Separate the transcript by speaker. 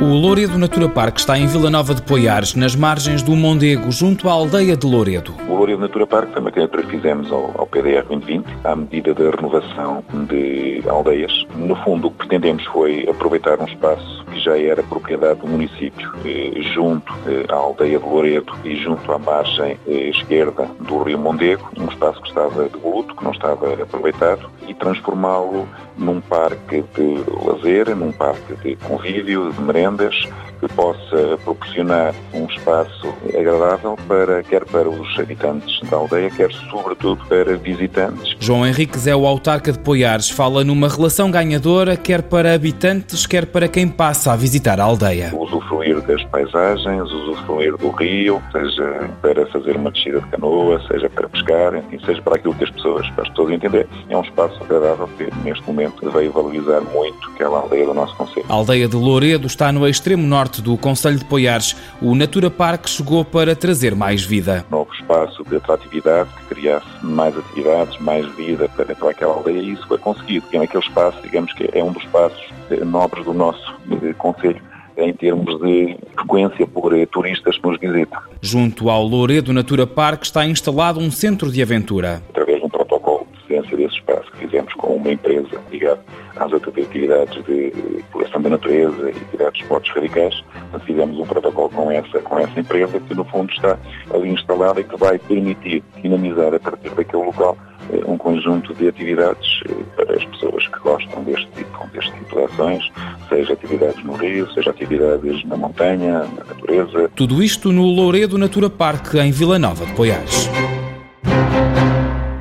Speaker 1: O Louredo Natura Park está em Vila Nova de Poiares, nas margens do Mondego, junto à aldeia de Louredo.
Speaker 2: O Louredo Natura Park foi uma candidatura que fizemos ao, ao PDR 2020, à medida da renovação de aldeias. No fundo, o que pretendemos foi aproveitar um espaço que já era propriedade do município, eh, junto eh, à aldeia de Louredo e junto à margem eh, esquerda do Rio Mondego, um espaço que estava devoluto, que não estava aproveitado, e transformá-lo num parque de lazer, num parque de convívio, de merendas, que possa proporcionar um espaço agradável para quer para os habitantes da aldeia, quer sobretudo para visitantes.
Speaker 1: João Henriques é o autarca de Poiares, fala numa relação ganhadora quer para habitantes, quer para quem passa a visitar a aldeia.
Speaker 2: Usufruir das paisagens, usufruir do rio, seja para fazer uma descida de canoa, seja para pescar, enfim, seja para aquilo que as pessoas, para as pessoas entenderem. É um espaço agradável que neste momento veio valorizar muito aquela aldeia do nosso Conselho.
Speaker 1: A aldeia de Louredo está no extremo norte do Conselho de Poiares. O Natura Park chegou para trazer mais vida.
Speaker 2: Novo espaço de atratividade que criasse mais atividades, mais vida para, para aquela aldeia e isso foi conseguido. E naquele espaço, digamos que é um dos espaços nobres do nosso Conselho em termos de frequência por turistas que nos visitam.
Speaker 1: Junto ao Louredo Natura Park está instalado um centro de aventura.
Speaker 2: Através de um protocolo de cedência desse espaço que fizemos com uma empresa ligada às outras atividades de exploração da natureza e atividades de esportes radicais, fizemos um protocolo com essa, com essa empresa que no fundo está ali instalada e que vai permitir dinamizar a partir daquele local eh, um conjunto de atividades eh, para as pessoas que gostam deste tipo, deste tipo de ações, seja atividades no rio, seja atividades na montanha, na natureza.
Speaker 1: Tudo isto no Louredo Natura Park, em Vila Nova de Poiares.